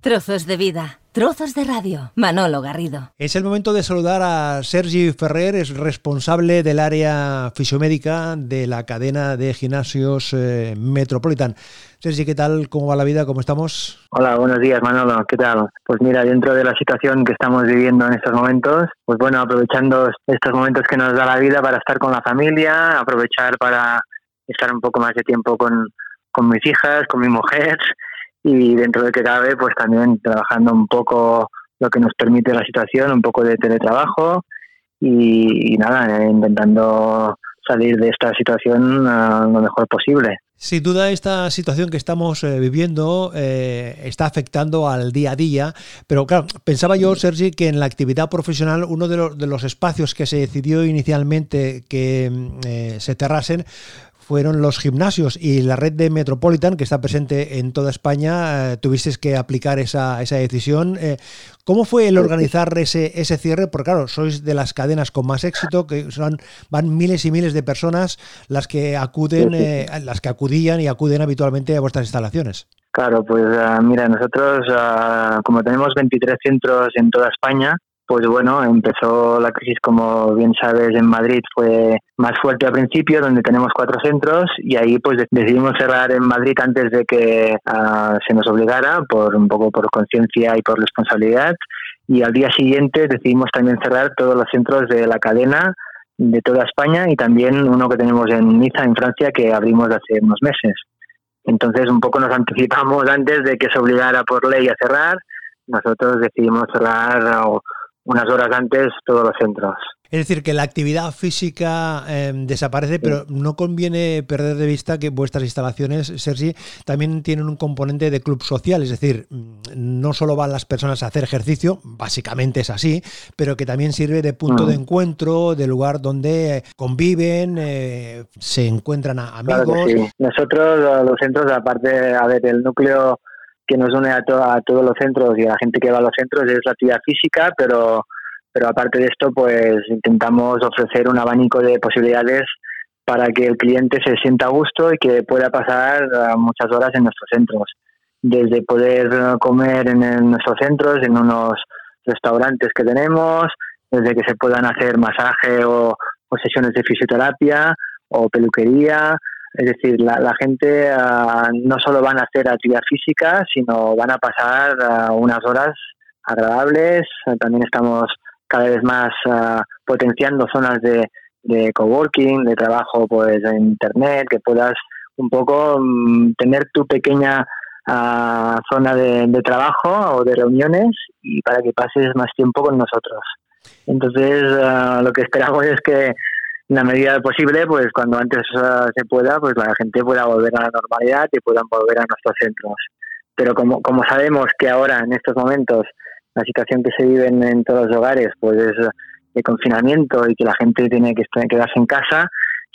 Trozos de vida, trozos de radio. Manolo Garrido. Es el momento de saludar a Sergi Ferrer, es responsable del área fisiomédica de la cadena de gimnasios eh, Metropolitan. Sergi, ¿qué tal? ¿Cómo va la vida? ¿Cómo estamos? Hola, buenos días Manolo, ¿qué tal? Pues mira, dentro de la situación que estamos viviendo en estos momentos, pues bueno, aprovechando estos momentos que nos da la vida para estar con la familia, aprovechar para estar un poco más de tiempo con, con mis hijas, con mi mujer y dentro de que cabe, pues también trabajando un poco lo que nos permite la situación, un poco de teletrabajo y, nada, intentando salir de esta situación lo mejor posible. Sin duda esta situación que estamos eh, viviendo eh, está afectando al día a día, pero claro, pensaba yo, Sergi, que en la actividad profesional uno de, los, de los espacios que se decidió inicialmente que mm, eh, se cerrasen fueron los gimnasios y la red de Metropolitan, que está presente en toda España, eh, tuvisteis que aplicar esa, esa decisión. Eh, ¿Cómo fue el organizar ese, ese cierre? Porque claro, sois de las cadenas con más éxito, que son, van miles y miles de personas las que acuden, eh, las que acudían y acuden habitualmente a vuestras instalaciones. Claro, pues ah, mira, nosotros ah, como tenemos 23 centros en toda España, pues bueno, empezó la crisis, como bien sabes, en Madrid fue más fuerte al principio, donde tenemos cuatro centros, y ahí pues decidimos cerrar en Madrid antes de que ah, se nos obligara, por un poco por conciencia y por responsabilidad. Y al día siguiente decidimos también cerrar todos los centros de la cadena de toda España y también uno que tenemos en Niza, en Francia, que abrimos hace unos meses. Entonces un poco nos anticipamos antes de que se obligara por ley a cerrar. Nosotros decidimos cerrar unas horas antes todos los centros. Es decir, que la actividad física em, desaparece, pero no conviene perder de vista que vuestras instalaciones, Sergi, también tienen un componente de club social, es decir, mm, no solo van las personas a hacer ejercicio, básicamente es así, pero que también sirve de punto de mm. encuentro, de lugar donde conviven, eh, se encuentran a amigos. Nosotros, los centros, aparte, a ver, el núcleo que nos une a, a todos los centros y a la gente que va a los centros es la actividad física, pero, pero aparte de esto, pues intentamos ofrecer un abanico de posibilidades para que el cliente se sienta a gusto y que pueda pasar eh, muchas horas en nuestros centros. Desde poder comer en, nuestros centros, en unos restaurantes que tenemos, desde que se puedan hacer masaje o sesiones de fisioterapia o peluquería, es decir, la, gente ah, no solo van a hacer actividad física, sino van a pasar ah, unas horas agradables. También estamos cada vez más ah, potenciando zonas de, de coworking, de trabajo pues en internet, que puedas un poco mm, tener tu pequeña zona de, de, trabajo o de reuniones y para que pases más tiempo con nosotros. Entonces, lo que esperamos es que en la medida posible, pues cuando antes se pueda, pues la gente pueda volver a la normalidad y puedan volver a nuestros centros. Pero como, como sabemos que ahora, en estos momentos, la situación que se vive en, todos los hogares, pues es de confinamiento y que la gente tiene que quedarse en casa,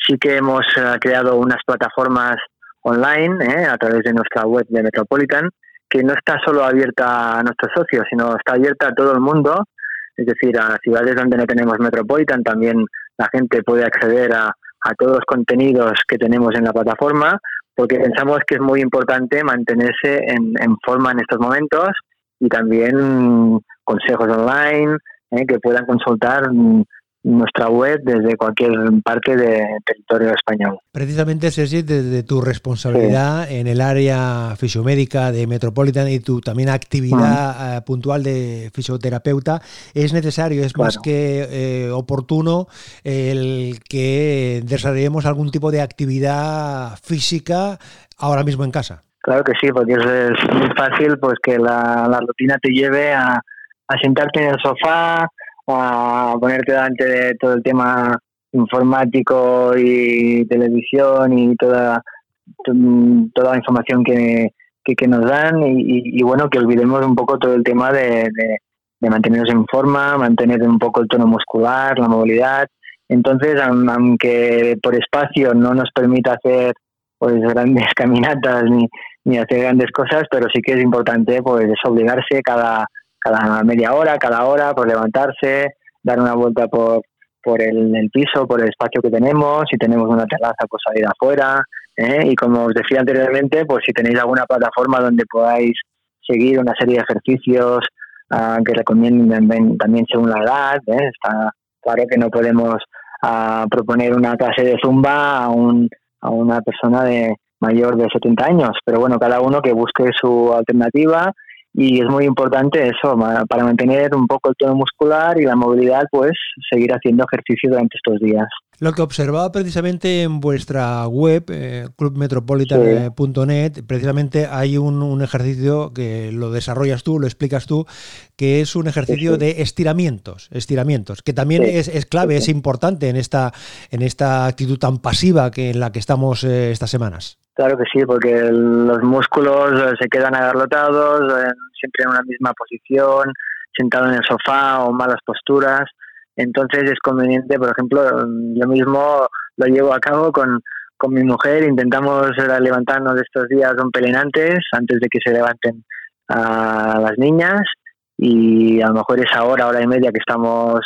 sí que hemos eh, creado unas plataformas online eh, a través de nuestra web de Metropolitan, que no está solo abierta a nuestros socios, sino está abierta a todo el mundo, es decir, a ciudades donde no tenemos Metropolitan también la gente puede acceder a, todos los contenidos que tenemos en la plataforma, porque pensamos que es muy importante mantenerse en, en forma en estos momentos y también consejos online eh, que puedan consultar nuestra web desde cualquier parte del territorio español. Precisamente, Sergi, desde tu responsabilidad en el área fisiomédica de Metropolitan y tu también actividad eh, puntual de fisioterapeuta, es necesario, es más que eh, oportuno el que desarrollemos algún tipo de actividad física ahora mismo en casa. Claro que sí, porque es, muy fácil pues que la, la rutina te lleve a, a sentarte en el sofá, a ponerte delante de todo el tema informático y televisión y toda toda la información que, que, nos dan y, bueno que olvidemos un poco todo el tema de, de, mantenernos en forma mantener un poco el tono muscular la movilidad. Entonces aunque por espacio no nos permita hacer pues grandes caminatas ni, ni hacer grandes cosas pero sí que es importante pues obligarse cada cada media hora, cada hora, por levantarse, dar una vuelta por, por el, piso, por el espacio que tenemos, si tenemos una terraza, pues salir afuera, ¿eh? y como os decía anteriormente, pues si tenéis alguna plataforma donde podáis seguir una serie de ejercicios ah, que recomienden también según la edad. ¿eh? Está claro que no podemos ah, proponer una clase de zumba a, un, a una persona de mayor de 70 años, pero bueno, cada uno que busque su alternativa y es muy importante eso, para mantener un poco el tono muscular y la movilidad, pues seguir haciendo ejercicio durante estos días. Lo que observaba precisamente en vuestra web, eh, clubmetropolitan.net, precisamente hay un, ejercicio que lo desarrollas tú, lo explicas tú, que es un ejercicio de estiramientos, estiramientos, que también es, es, clave, es importante en esta, en esta actitud tan pasiva que en la que estamos eh, estas semanas. Claro que sí, porque los músculos eh, se quedan agarrotados, siempre en una misma posición, sentado en el sofá o malas posturas. Entonces es conveniente, por ejemplo, yo mismo lo llevo a cabo con, con mi mujer, intentamos eh, levantarnos estos días son pelenantes antes de que se levanten las niñas y a lo mejor esa hora, hora y media que estamos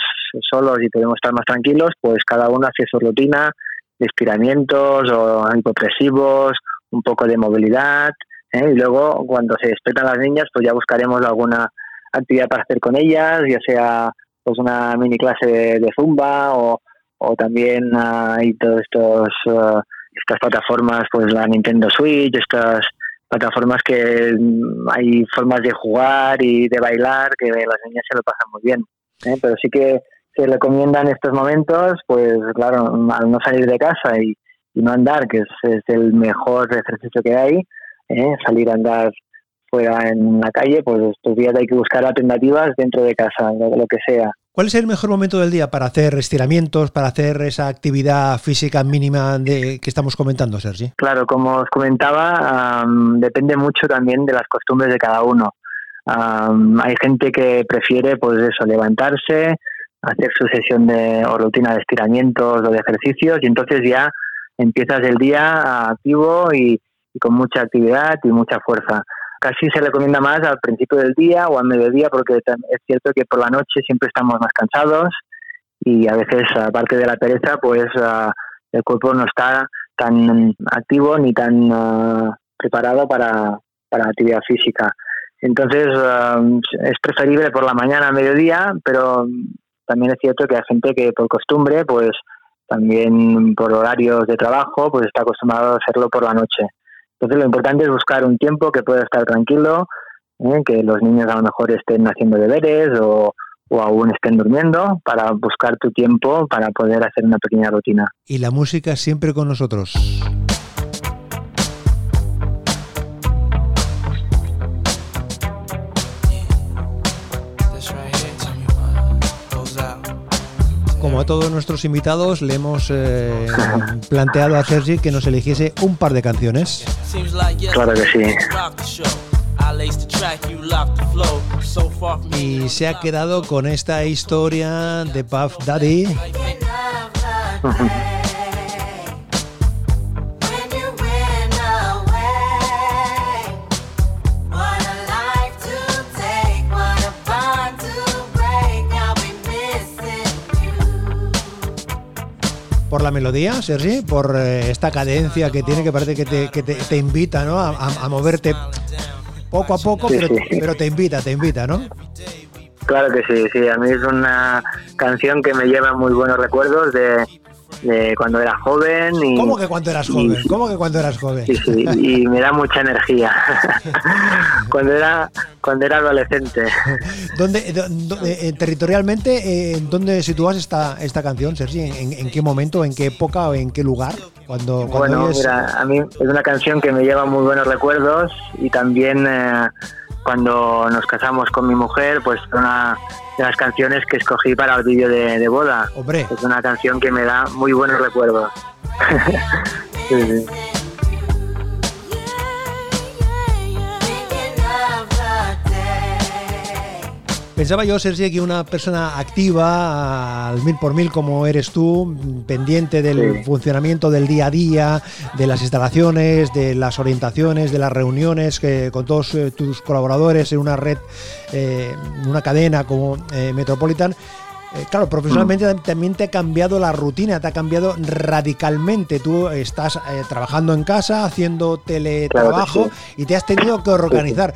solos y podemos estar más tranquilos, pues cada uno hace su rutina, de estiramientos o hipopresivos, un poco de movilidad. ¿eh? Y luego, cuando se despiertan las niñas, pues ya buscaremos alguna actividad para hacer con ellas, ya sea pues una mini clase de, zumba o, o también hay todos estos uh, estas plataformas, pues la Nintendo Switch, estas plataformas que mm, hay formas de jugar y de bailar que las niñas se lo pasan muy bien. ¿eh? Pero sí que se recomienda en estos momentos, pues claro, al no salir de casa y, no andar, que es, el mejor ejercicio que hay, ¿eh? salir a andar fuera en la calle, pues estos días hay que buscar alternativas dentro de casa, lo, que sea. ¿Cuál es el mejor momento del día para hacer estiramientos, para hacer esa actividad física mínima de, que estamos comentando, Sergi? Claro, como os comentaba, depende mucho también de las costumbres de cada uno. hay gente que prefiere, pues eso, levantarse, hacer su sesión de, o rutina de estiramientos o de ejercicios y entonces ya empiezas el día activo y, con mucha actividad y mucha fuerza. Casi se recomienda más al principio del día o al mediodía porque es cierto que por la noche siempre estamos más cansados y a veces, aparte de la pereza, pues ah, el cuerpo no está tan activo ni tan ah, preparado para, para actividad física. Entonces ah, es preferible por la mañana, al mediodía, pero también es cierto que hay gente que por costumbre, pues también por horarios de trabajo, pues está acostumbrado a hacerlo por la noche. Entonces lo importante es buscar un tiempo que pueda estar tranquilo, ¿eh? que los niños a lo mejor estén haciendo deberes o, o aún estén durmiendo, para buscar tu tiempo para poder hacer una pequeña rutina. Y la música siempre con nosotros. Todos nuestros invitados, le hemos eh, planteado a Sergi que nos eligiese un par de canciones. Claro que sí. Y se ha quedado con esta historia de Puff Daddy. por la melodía, Sergi, por eh, esta cadencia que tiene que parece que te, que te, invita ¿no? A, moverte poco a poco, pero, pero te invita, te invita, ¿no? Claro que sí, sí, a mí es una canción que me lleva muy buenos recuerdos de, de cuando era joven. Y, ¿Cómo que cuando eras joven? ¿Cómo que cuando eras joven? Sí, sí, y me da mucha energía. cuando era cuando era adolescente. ¿Dónde, eh, territorialmente, eh, dónde sitúas esta, esta canción, Sergi? ¿En, qué momento, en qué época o en qué lugar? Cuando, bueno, mira, a mí es una canción que me lleva muy buenos recuerdos y también eh, cuando nos casamos con mi mujer, pues una de las canciones que escogí para el vídeo de, boda. Es una canción que me da muy buenos recuerdos. Pensaba yo, Sergi, que una persona activa al mil por mil como eres tú, pendiente del funcionamiento del día a día, de las instalaciones, de las orientaciones, de las reuniones que, con todos eh, tus colaboradores en una red, eh, una cadena como eh, Metropolitan, claro, profesionalmente mm. también te ha cambiado la rutina, te ha cambiado radicalmente. Tú estás trabajando en casa, haciendo teletrabajo y te has tenido que organizar.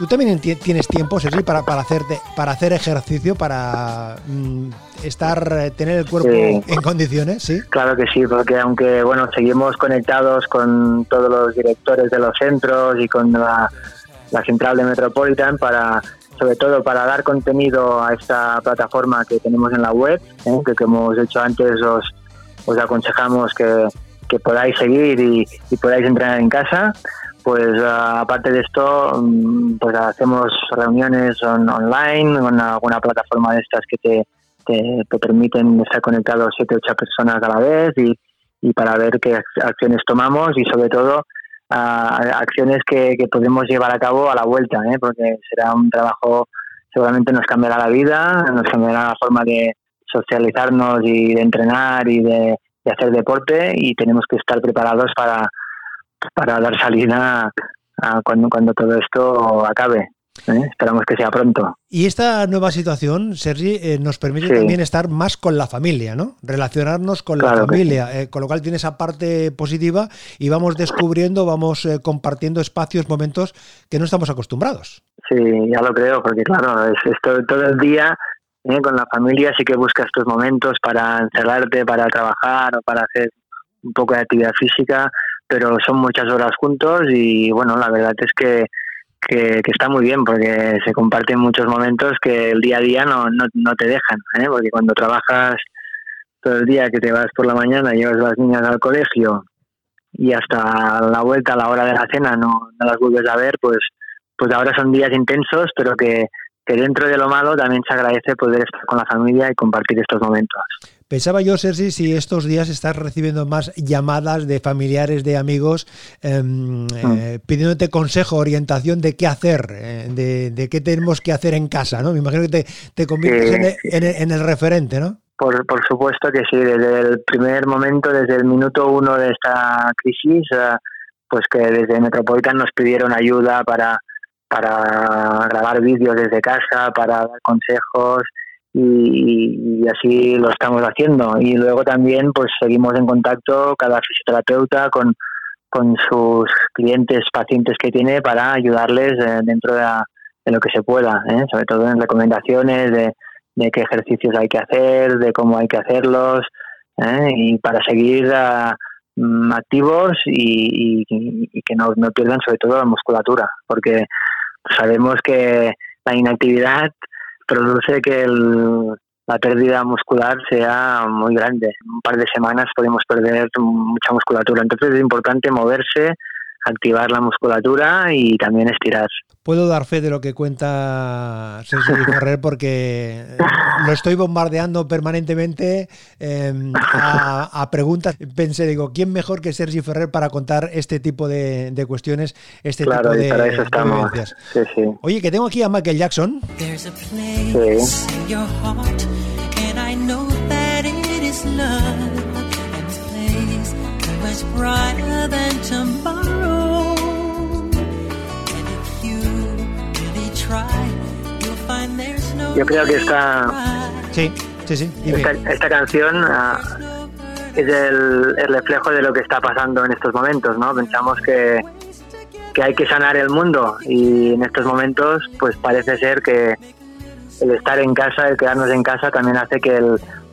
¿Tú también tienes tiempo, Sergi, para, para, hacer, para hacer ejercicio, para mm, estar, eh, tener el cuerpo en condiciones? ¿sí? Claro que sí, porque aunque bueno seguimos conectados con todos los directores de los centros y con la, central de Metropolitan para sobre todo para dar contenido a esta plataforma que tenemos en la web, ¿eh? que como hemos hecho antes os, os aconsejamos que, que podáis seguir y, y podáis entrenar en casa pues aparte de esto, mm, pues hacemos reuniones online con alguna plataforma de estas que te, te, permiten estar conectados siete ocho personas a la vez y, y para ver qué acciones tomamos y sobre todo acciones que, que, podemos llevar a cabo a la vuelta, ¿eh? porque será un trabajo, seguramente nos cambiará la vida, nos cambiará la forma de socializarnos y de entrenar y de hacer deporte y tenemos que estar preparados para para dar salida a cuando, cuando todo esto acabe. ¿eh? Esperamos que sea pronto. Y esta nueva situación, Sergi, eh, nos permite también estar más con la familia, ¿no? Relacionarnos con la familia, eh, con lo cual tiene esa parte positiva y vamos descubriendo, vamos compartiendo espacios, momentos que no estamos acostumbrados. Sí, ya lo creo, porque claro, es, todo, el día con la familia sí que buscas tus momentos para encerrarte, para trabajar o para hacer un poco de actividad física pero son muchas horas juntos y bueno, la verdad es que, que, está muy bien porque se comparten muchos momentos que el día a día no, no, no te dejan, ¿eh? porque cuando trabajas todo el día que te vas por la mañana, llevas las niñas al colegio y hasta la vuelta a la hora de la cena no, no las vuelves a ver, pues, pues ahora son días intensos, pero que, que dentro de lo malo también se agradece poder estar con la familia y compartir estos momentos. Pensaba yo, Sergi, si estos días estás recibiendo más llamadas de familiares, de amigos, em, eh, mm. pidiéndote consejo, orientación de qué hacer, eh, de, qué tenemos que hacer en casa, ¿no? Me imagino que te, te conviertes en, el, referente, ¿no? Por, por supuesto que sí, desde el primer momento, desde el minuto uno de esta crisis, eh, pues que desde Metropolitan nos pidieron ayuda para, para grabar vídeos desde casa, para dar consejos, y, así lo estamos haciendo. Y luego también pues seguimos en contacto cada fisioterapeuta con, con sus clientes, pacientes que tiene para ayudarles eh, dentro de, lo que se pueda, ¿eh? sobre todo en recomendaciones de, de, qué ejercicios hay que hacer, de cómo hay que hacerlos ¿eh? y para seguir ah, mm, activos y, y, que no, no pierdan sobre todo la musculatura, porque sabemos que la inactividad produce que la pérdida muscular sea muy grande. Un par de semanas podemos perder mucha musculatura. Entonces es importante moverse, activar la musculatura y también estirar. Puedo dar fe de lo que cuenta Sergio Ferrer porque lo estoy bombardeando permanentemente em, a, preguntas. Pensé, digo, ¿quién mejor que Sergio Ferrer para contar este tipo de, cuestiones, este tipo de, para eso estamos. Sí, sí. Oye, que tengo aquí a Michael Jackson. Yo creo que esta, sí, sí, sí. Esta, canción ah, es el, reflejo de lo que está pasando en estos momentos, ¿no? Pensamos que, que hay que sanar el mundo y en estos momentos pues parece ser que el estar en casa, el quedarnos en casa también hace que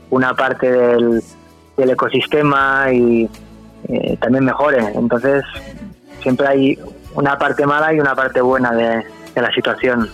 una parte del, del ecosistema y eh, también mejore. Entonces siempre hay una parte mala y una parte buena de, de la situación.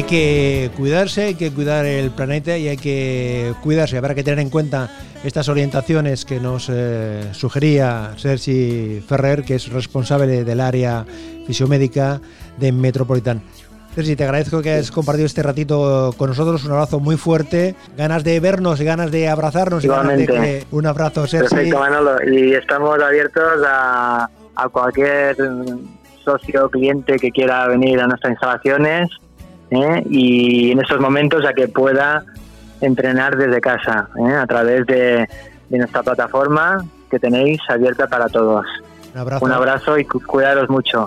Hay que cuidarse, hay que cuidar el planeta y hay que cuidarse. Habrá que tener en cuenta estas orientaciones que nos eh, sugería Sergi Ferrer, que es responsable del área fisiomédica de Metropolitan. Sergi, te agradezco que hayas compartido este ratito con nosotros. Un abrazo muy fuerte. Ganas de vernos, ganas de abrazarnos. Igualmente. un abrazo, Sergi. Perfecto, Manolo. Y estamos abiertos a, a cualquier socio o cliente que quiera venir a nuestras instalaciones ¿eh? y en estos momentos a que pueda entrenar desde casa ¿eh? a través de, nuestra plataforma que tenéis abierta para todos. Un abrazo, Un abrazo y cuidaros mucho.